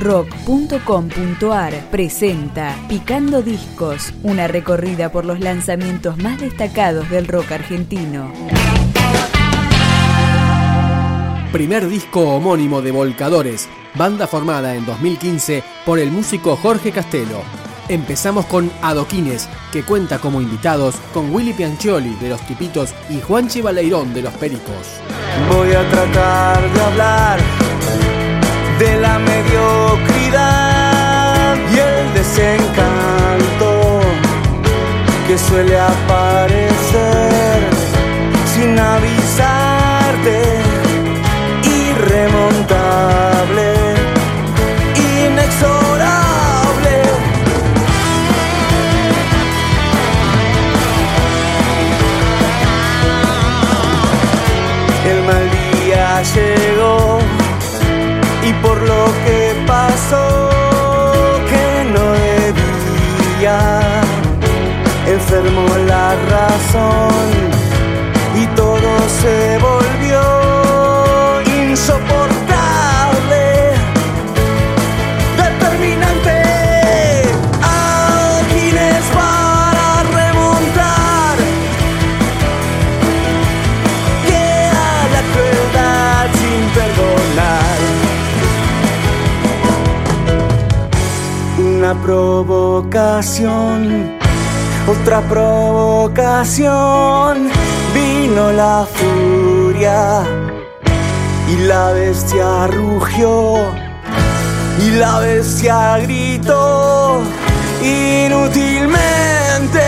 rock.com.ar presenta Picando Discos, una recorrida por los lanzamientos más destacados del rock argentino. Primer disco homónimo de Volcadores, banda formada en 2015 por el músico Jorge Castelo. Empezamos con Adoquines, que cuenta como invitados con Willy Piancioli de Los Tipitos y Juanchi Baleirón de Los Pericos. Voy a tratar de hablar de la mediocridad y el desencanto que suele aparecer sin avisarte y todo se volvió insoportable, determinante. Adoquines para remontar. Queda la crueldad sin perdonar. Una provocación, otra provocación. Vino la furia y la bestia rugió y la bestia gritó inútilmente,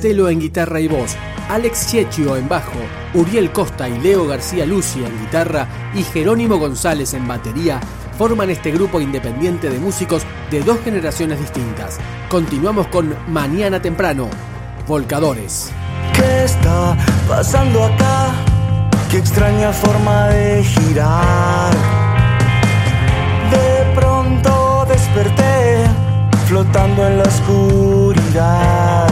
Castelo en guitarra y voz, Alex Chechio en bajo, Uriel Costa y Leo García Lucia en guitarra y Jerónimo González en batería forman este grupo independiente de músicos de dos generaciones distintas. Continuamos con Mañana Temprano, Volcadores. ¿Qué está pasando acá? Qué extraña forma de girar. De pronto desperté flotando en la oscuridad.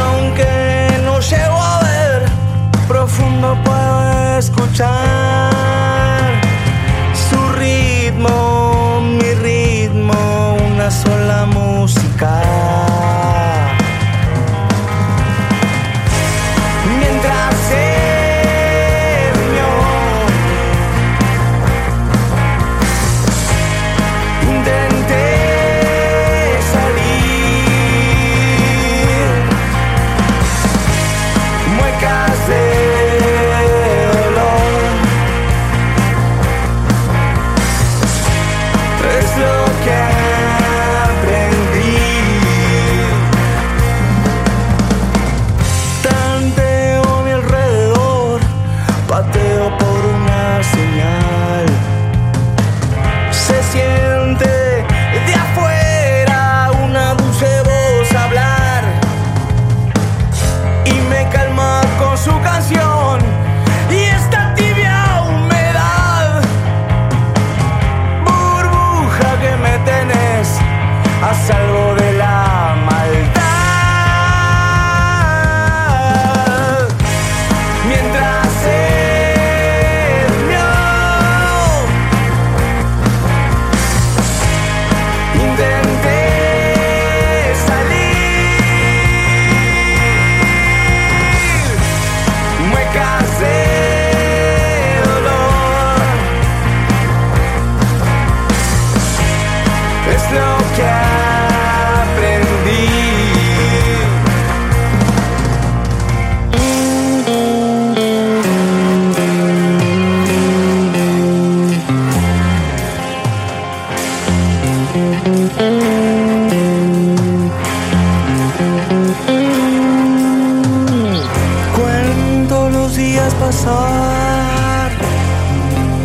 Aunque no llego a ver, profundo puedo escuchar su ritmo, mi ritmo, una sola música. casa. Pasar,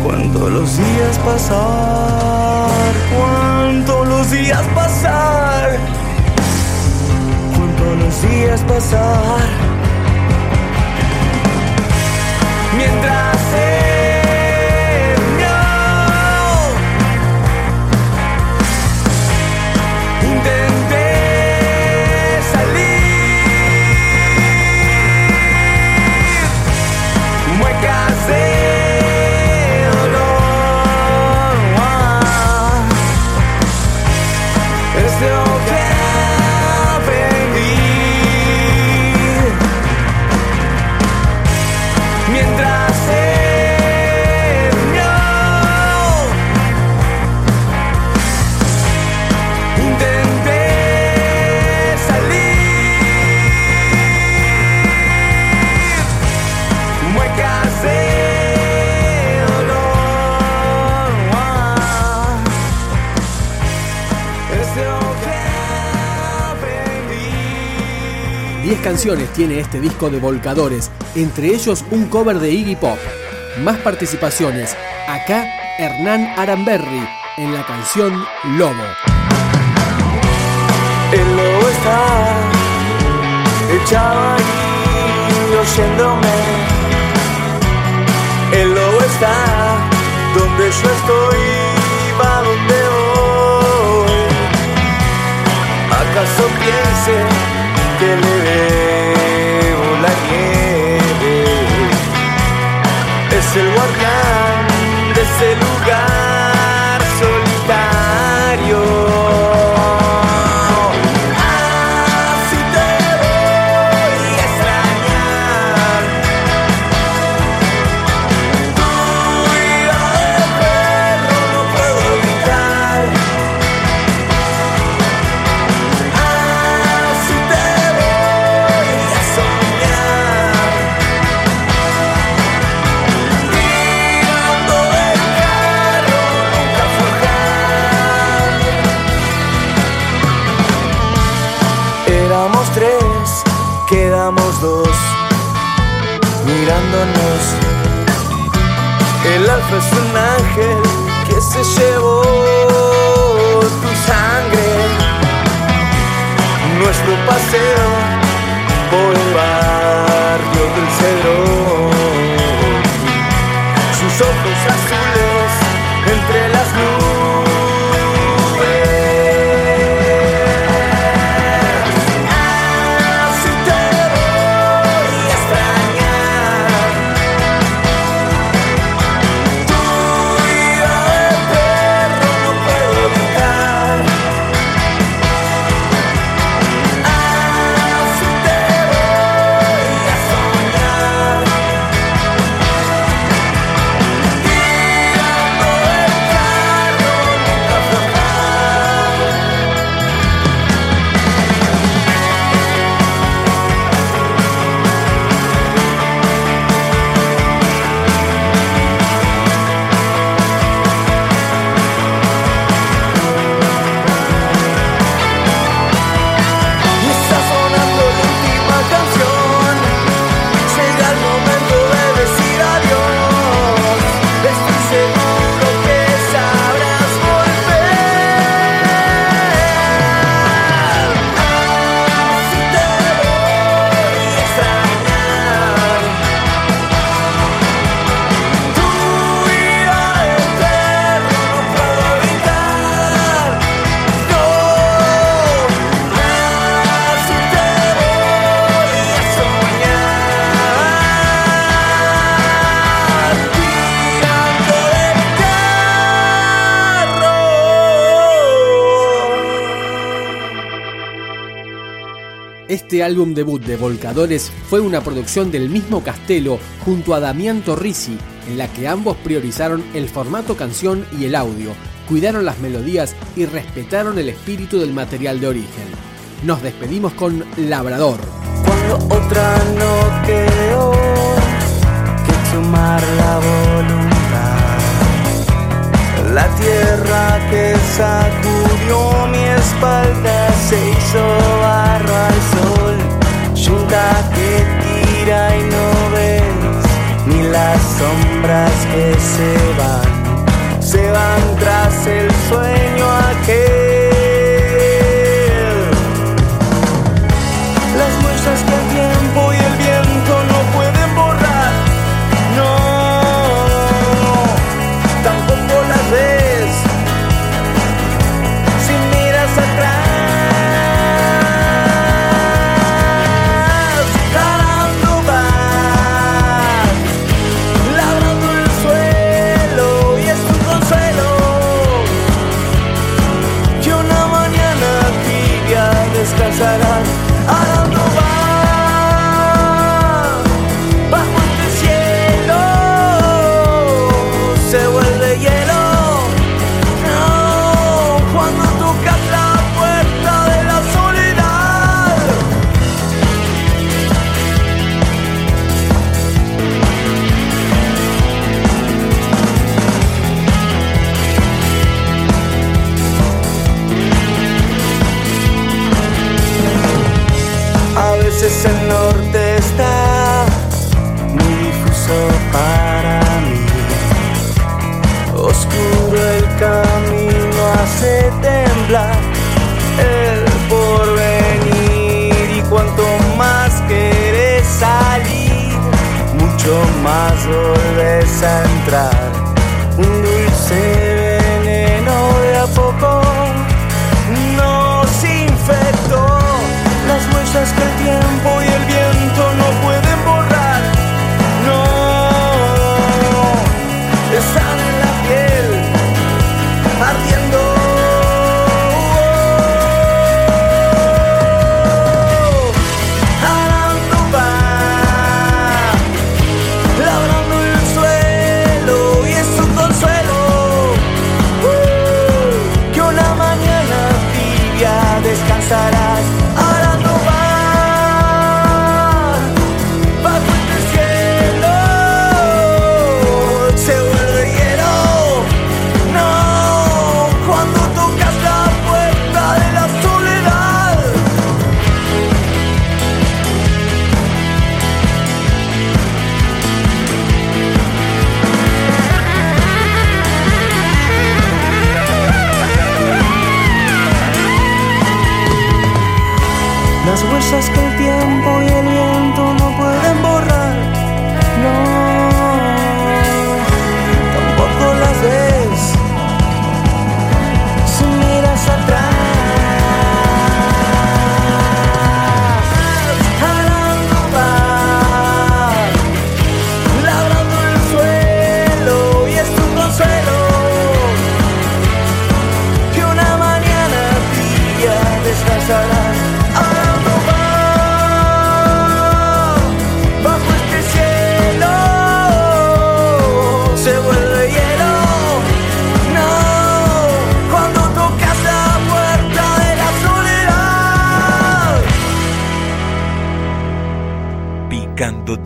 cuánto los días pasar, cuánto los días pasar, cuánto los días pasar. Mientras canciones tiene este disco de Volcadores, entre ellos un cover de Iggy Pop. Más participaciones. Acá Hernán Aramberri en la canción Lobo. El lobo está echado ahí oyéndome. El lobo está donde yo estoy, va donde voy. ¿Acaso piense? Que le debo la nieve. Es el guardián de ese lugar El alfa es un ángel que se llevó tu sangre. Nuestro paseo por el barrio del cedro. Sus ojos azules entre las nubes. Este álbum debut de Volcadores fue una producción del mismo Castelo junto a Damián Torrisi, en la que ambos priorizaron el formato canción y el audio, cuidaron las melodías y respetaron el espíritu del material de origen. Nos despedimos con Labrador. Cuando otra no quedó que tomar la voluntad, la tierra que sacudió mi espalda se hizo que tira y no ves ni las sombras que se van, se van tras el sueño. sempre